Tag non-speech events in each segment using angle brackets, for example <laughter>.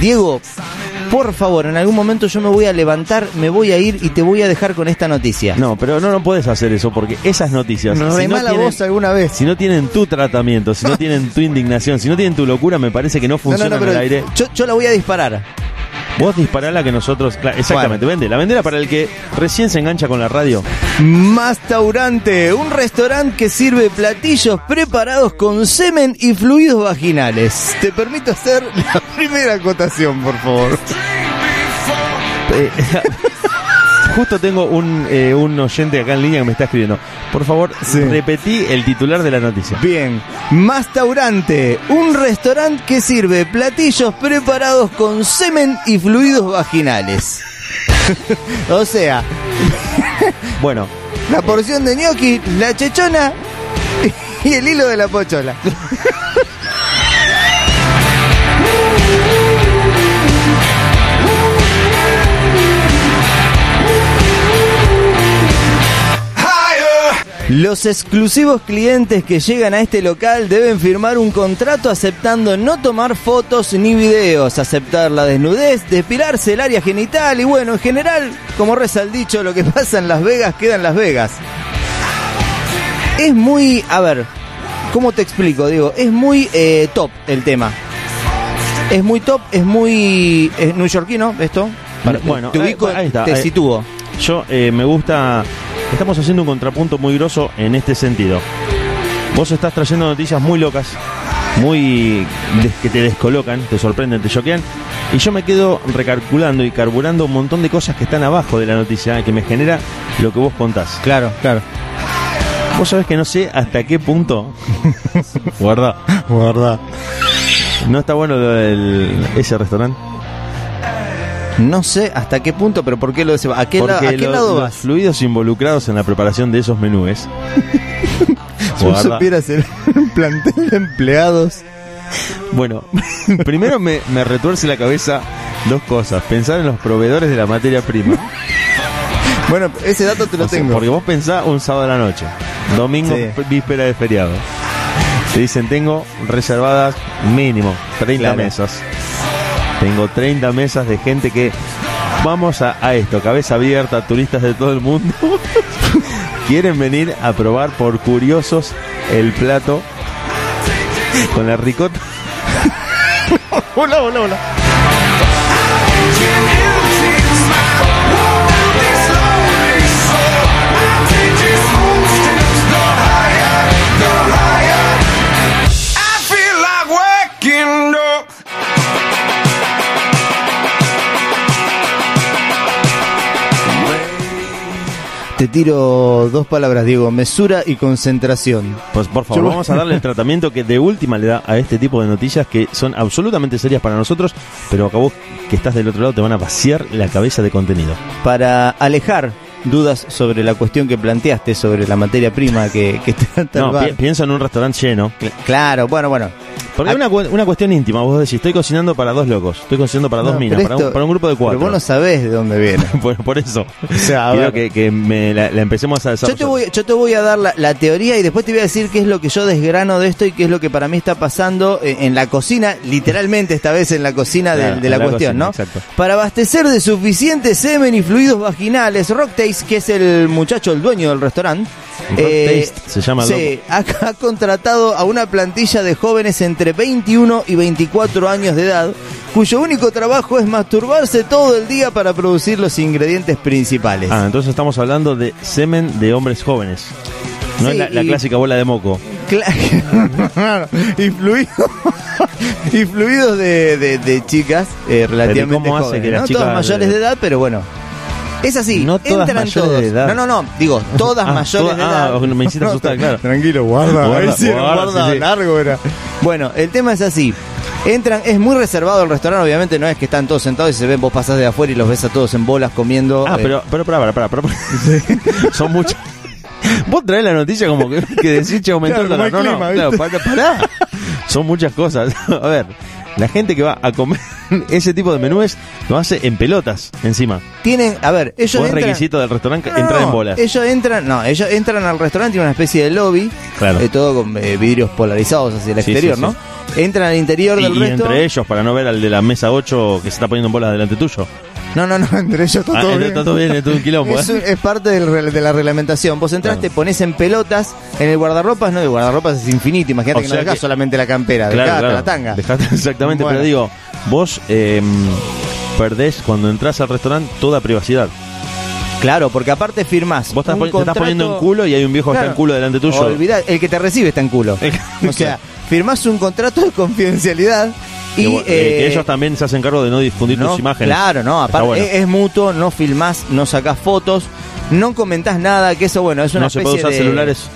Diego, por favor, en algún momento yo me voy a levantar, me voy a ir y te voy a dejar con esta noticia. No, pero no, no puedes hacer eso porque esas noticias. Si no mala tienen- voz alguna vez. Si no tienen tu tratamiento, si no tienen tu indignación, si no tienen tu locura, me parece que no No, no, en el aire. yo, yo la voy a disparar. Vos dispará la que nosotros. claro, exactamente, vende. La vendera para el que recién se engancha con la radio. Mastaurante, un restaurante que sirve platillos preparados con semen y fluidos vaginales. Te permito hacer la <laughs> primera acotación, por favor. <laughs> <laughs> Eh, Justo tengo un, eh, un oyente acá en línea que me está escribiendo. Por favor, Sí. repetí el titular de la noticia. Bien, Mastaurante, un restaurante que sirve platillos preparados con semen y fluidos vaginales. <laughs> o sea, <laughs> Bueno, la porción de gnocchi, la chechona y el hilo de la pochola. <laughs> Los exclusivos clientes que llegan a este local deben firmar un contrato aceptando no tomar fotos ni videos, aceptar la desnudez, depilarse el área genital y bueno, en general, como reza el dicho, lo que <laughs> pasa en Las Vegas queda en Las Vegas. Es muy, a ver, ¿cómo te explico? Digo, es muy eh, top el tema. Es muy top, es muy es neoyorquino esto. Bueno, te ubico, ahí está, te ahí- sitúo. yo eh, me gusta. Estamos haciendo un contrapunto muy grosso en este sentido. Vos estás trayendo noticias muy locas, muy que te descolocan, te sorprenden, te choquean. Y yo me quedo recalculando y carburando un montón de cosas que están abajo de la noticia, eh, que me genera lo que vos contás. Claro, claro. Vos sabés que no sé hasta qué punto. <laughs> Guarda. Guarda. No está bueno lo del- ese restaurante. No sé hasta qué punto, pero ¿por qué lo decimos? ¿A qué, la- a qué lo- lado los vas? fluidos involucrados en la preparación de esos menúes. <laughs> Si vos supieras el <laughs> plantel de empleados. Bueno, primero me, me retuerce la cabeza dos cosas. Pensar en los proveedores de la materia prima. Bueno, ese dato te lo O sea, tengo. porque vos pensás un sábado a la noche, domingo, Sí. p- víspera de feriado. Te dicen, tengo reservadas mínimo 30 Claro. mesas. Tengo 30 mesas de gente que vamos a, esto, cabeza abierta, turistas de todo el mundo. <laughs> Quieren venir a probar por curiosos el plato con la ricota. <laughs> hola, hola, hola. Tiro dos palabras, Diego. Mesura y concentración. Pues por favor, Yo- vamos a darle el tratamiento que de última le da a este tipo de noticias que son absolutamente serias para nosotros, pero acabó que estás del otro lado te van a vaciar la cabeza de contenido. Para alejar dudas sobre la cuestión que planteaste sobre la materia prima que, que trata No, pi- pienso en un restaurante lleno. Cl- Claro, bueno, bueno. Porque Ah. es una, una cuestión íntima, vos decís, estoy cocinando para dos locos, estoy cocinando para dos minas, para un, para un grupo de cuatro. Pero vos no sabés de dónde viene. <laughs> por, por eso. O sea, Quiero que, que me la, la empecemos a Yo desarrollar. te, voy, yo te voy a dar la, la teoría y después te voy a decir qué es lo que yo desgrano de esto y qué es lo que para mí está pasando en, en la cocina, literalmente esta vez en la cocina de, Claro, de la, cuestión, cocina, ¿no? exacto. Para abastecer de suficiente semen y fluidos vaginales, Que es el muchacho, el dueño del restaurante, eh, Rocktaste se llama sí, <laughs> ha, ha contratado a una plantilla de jóvenes entre 21 y 24 años de edad, cuyo único trabajo es masturbarse todo el día para producir los ingredientes principales. Ah, entonces estamos hablando de semen de hombres jóvenes. No Sí, es la, la y- clásica bola de moco. Y <laughs> <laughs> fluidos de, de- de chicas eh, relativamente ¿cómo hace que las ¿no? chicas todas mayores de edad pero bueno es así No todas entran mayores todos de edad. no no no digo todas <laughs> Ah, mayores de edad ah, me hiciste asustar, claro. tranquilo guarda Guarda, sí guarda, guarda sí, sí. largo era bueno el tema es así Entran, es muy reservado el restaurante, obviamente no es que están todos sentados y se ven, vos pasás de afuera y los ves a todos en bolas comiendo. Ah, eh, pero, pero, para, para, para, <laughs> Son muchas. Vos traes la noticia como que, que decís, che, aumentó Claro, el dólar. No, no, claro, ¿viste? pará, pará. Son muchas cosas. <laughs> A ver, la gente que va a comer <laughs> ese tipo de menúes lo hace en pelotas encima. Tienen, a ver, ellos O es entran- requisito del restaurante No, entrar en bolas. Ellos entran, no, ellos entran al restaurante y una especie de lobby, Claro. eh, todo con eh, vidrios polarizados hacia el Sí, exterior, sí, ¿no? Entran al interior Y, del y resto. entre ellos, para no ver al de la mesa 8 que se está poniendo en bolas delante tuyo. No, no, no, <laughs> entre ellos está Ah, todo bien. está todo bien, es todo un quilombo. Es, ¿eh? es parte del de la reglamentación. Vos entras, Claro. te pones en pelotas, en el guardarropas, no, el guardarropas es infinito. Imagínate O que no dejás que- solamente la campera, dejás la tanga. <laughs> Exactamente, Bueno. pero digo, vos eh, perdés cuando entras al restaurante toda privacidad. Claro, porque aparte firmás. Vos estás, poni- te estás poniendo en culo y hay un viejo que está Claro. en culo delante tuyo. Olvidá, el que te recibe está en culo. <laughs> o sea, firmás un contrato de confidencialidad y. Que eh, que eh, ellos también se hacen cargo de no difundir no, tus imágenes. Claro, no, aparte bueno. es, es mutuo, no filmás, no sacás fotos, no comentás nada, que eso, bueno, es una no se puede usar de- celulares.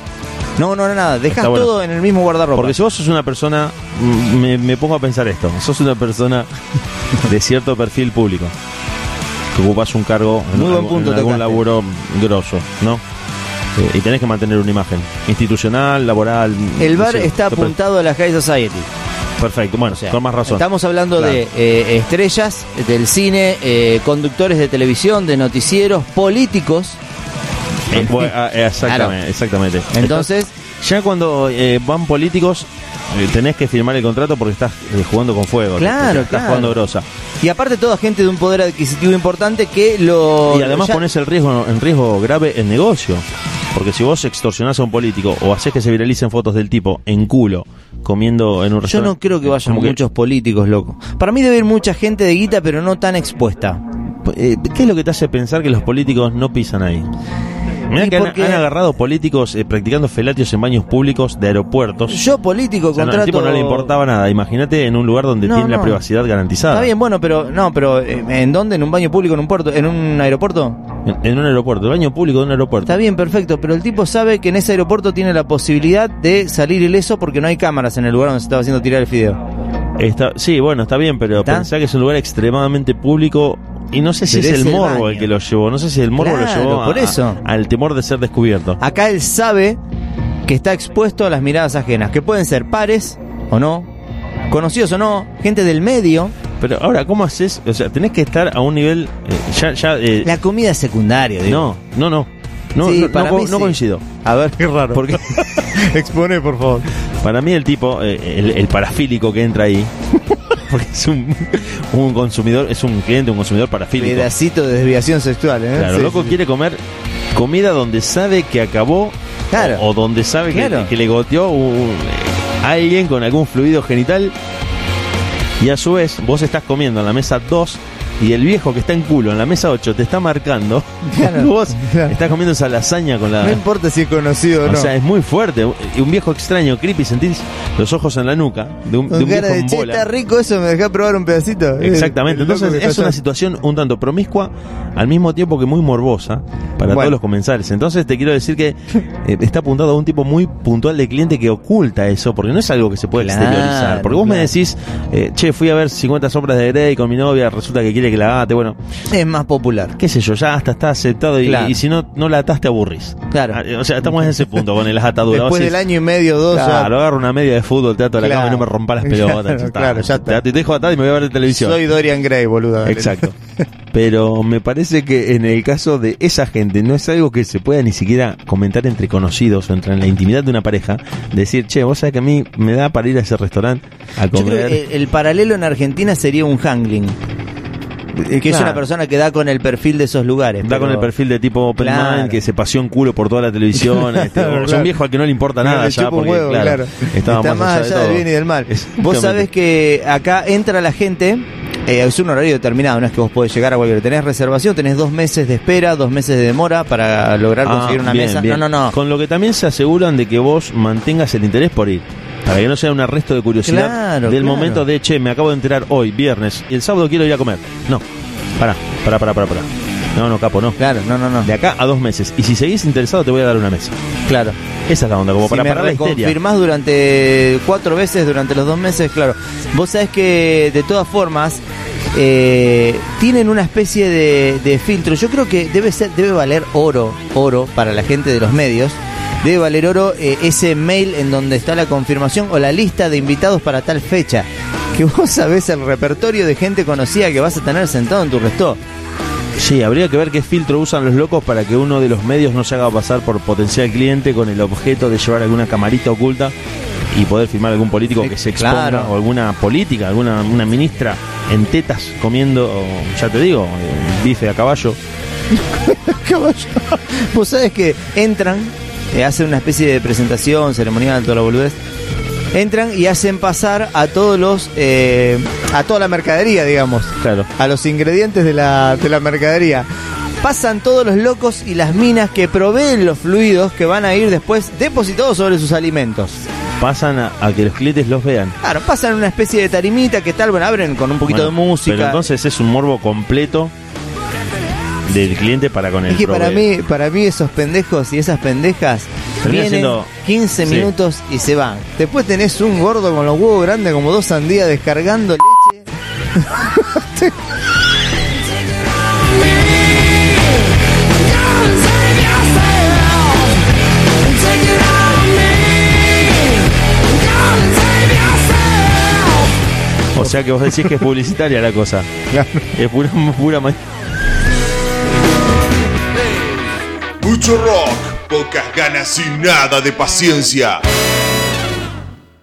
No, no, no, nada, dejás Está bueno. todo en el mismo guardarropa. Porque si vos sos una persona, mm, me, me pongo a pensar esto, sos una persona <laughs> de cierto perfil público, que ocupas un cargo en, Muy buen punto en algún laburo grosso, ¿no? Eh, y tenés que mantener una imagen institucional, laboral. el bar no sé, está apuntado a la High Society. Perfecto, bueno, O sea, con más razón. Estamos hablando Claro. de eh, estrellas del cine, eh, conductores de televisión, de noticieros, políticos. Eh, bueno, ah, exactamente, Claro. exactamente. Entonces, Ya cuando eh, van políticos, eh, tenés que firmar el contrato porque estás eh, jugando con fuego. Claro, estás claro. jugando grosa. y aparte toda gente de un poder adquisitivo importante que lo... Y además ya- pones el riesgo, en riesgo grave el negocio. Porque si vos extorsionás a un político o haces que se viralicen fotos del tipo en culo comiendo en un Yo restaurante. no creo que vayan muchos políticos, loco. Para mí debe ir mucha gente de guita, pero no tan expuesta. Eh, ¿Qué es lo que te hace pensar que los políticos no pisan ahí? Mirá que han, agarrado políticos eh, practicando felatios en baños públicos de aeropuertos. Yo político, O sea, no, contrato... al tipo no le importaba nada. Imagínate en un lugar donde No, tiene la no. privacidad garantizada. Está bien, bueno, pero no, pero eh, ¿en dónde? ¿En un baño público, en un puerto, en un aeropuerto? En, en un aeropuerto, el baño público de un aeropuerto. Está bien, perfecto, pero el tipo sabe que en ese aeropuerto tiene la posibilidad de salir ileso porque no hay cámaras en el lugar donde se estaba haciendo tirar el fideo. Está, sí, bueno, está bien, pero ¿Está? pensá que es un lugar extremadamente público y no sé si es, es el el morbo baño. el que lo llevó, no sé si el morbo Claro, lo llevó a- por eso. al temor de ser descubierto. Acá él sabe que está expuesto a las miradas ajenas, que pueden ser pares o no, conocidos o no, gente del medio. Pero ahora, ¿cómo haces? O sea, tenés que estar a un nivel eh, ya, ya eh, La comida es secundaria, digo. no, no, no, no, Sí, no, para no mí no sí. coincido. A ver, qué raro. Porque <laughs> Expone, por favor. para mí el tipo, eh, el, el parafílico que entra ahí, <laughs> porque es un, un consumidor, es un cliente, un consumidor parafílico. Pedacito de desviación sexual, ¿eh? Claro, Sí, loco sí. quiere comer comida donde sabe que acabó Claro. o, o donde sabe que- Claro. que, le goteó un- alguien con algún fluido genital y a su vez vos estás comiendo en la mesa 2 y el viejo que está en culo en la mesa 8 te está marcando <laughs> Claro, vos claro. estás comiendo esa lasaña con la... No importa si es conocido o o no. sea, es muy fuerte. Y un viejo extraño, creepy, sentís los ojos en la nuca de un, de Con un cara viejo de en che, bola. está rico eso, me dejá probar un pedacito. <laughs> Exactamente, el entonces es una situación un tanto promiscua, al mismo tiempo que muy morbosa para Bueno. todos los comensales. Entonces te quiero decir que eh, está apuntado a un tipo muy puntual de cliente que oculta eso, porque no es algo que se puede Claro, exteriorizar. Porque vos me decís, eh, che, fui a ver 50 sombras de Grey con mi novia, resulta que quiere que la agate, bueno, Es más popular. qué sé yo, ya hasta está aceptado y, Claro. y si no, no la ataste te aburrís. Claro. Ah, O sea, estamos en ese punto con las ataduras. Después del año y medio, dos, ya- Claro, agarro una media de fútbol, te ato la Claro. cama y no me rompa las pelotas. Claro, <laughs> ya está. claro, ya está. Te te dejo atado y me voy a ver de televisión. soy Dorian Gray, boludo. dale. Exacto. <laughs> Pero me parece que en el caso de esa gente no es algo que se pueda ni siquiera comentar entre conocidos o entre en la intimidad de una pareja. Decir, che, vos sabés que a mí me da para ir a ese restaurante a Yo creo comer. que el paralelo en Argentina sería un hangling. Que es una persona que da con el perfil de esos lugares. Da pero- con el perfil de tipo open Claro. mind que se paseó un culo por toda la televisión. <laughs> este, Claro, sea, un viejo al que no le importa nada ya porque huevo, claro, Está más allá, de del bien y del mal. Vos sabés que acá entra la gente, eh, es un horario determinado, no es que vos podés llegar a cualquier. Tenés reservación, tenés dos meses de espera, dos meses de demora para lograr Ah, conseguir una bien, mesa. bien. No, no, no. Con lo que también se aseguran de que vos mantengas el interés por ir. Para que no sea un arresto de curiosidad Claro, del claro. momento de, che, me acabo de enterar hoy, viernes, y el sábado quiero ir a comer. No, pará, pará, pará, pará, pará. No, no, capo, no. Claro, no, no, no. De acá a dos meses. Y si seguís interesado, te voy a dar una mesa. Claro. Esa es la onda, como si para me parar la histeria. reconfirmás durante cuatro veces durante los dos meses, claro. Vos sabés que de todas formas eh, tienen una especie de, de filtro. Yo creo que debe ser, debe valer oro, oro para la gente de los medios. Debe valer oro eh, ese mail en donde está la confirmación o la lista de invitados para tal fecha. que vos sabés el repertorio de gente conocida que vas a tener sentado en tu resto. Sí, habría que ver qué filtro usan los locos para que uno de los medios no se haga pasar por potencial cliente con el objeto de llevar alguna camarita oculta y poder filmar algún político que se exponga Claro. o alguna política, alguna una ministra en tetas comiendo, ya te digo, eh, bife a caballo. <laughs> Caballo. Vos sabés que entran, eh, hacen una especie de presentación ceremonial, toda la boludez. Entran y hacen pasar a todos los, eh, a toda la mercadería, digamos, Claro. a los ingredientes de la, de la mercadería. Pasan todos los locos y las minas que proveen los fluidos que van a ir después depositados sobre sus alimentos. Pasan a, a que los clientes los vean. Claro, pasan una especie de tarimita que tal, bueno, abren con un poquito Bueno, de música. Pero entonces es un morbo completo del cliente para con el Es que para mí, para mí esos pendejos y esas pendejas vienen siendo- 15 sí. minutos y se van. Después tenés un gordo con los huevos grandes como dos sandías descargando leche. O sea que vos decís que es publicitaria la cosa. <laughs> Es pura, pura ma- Mucho rock, pocas ganas y nada de paciencia.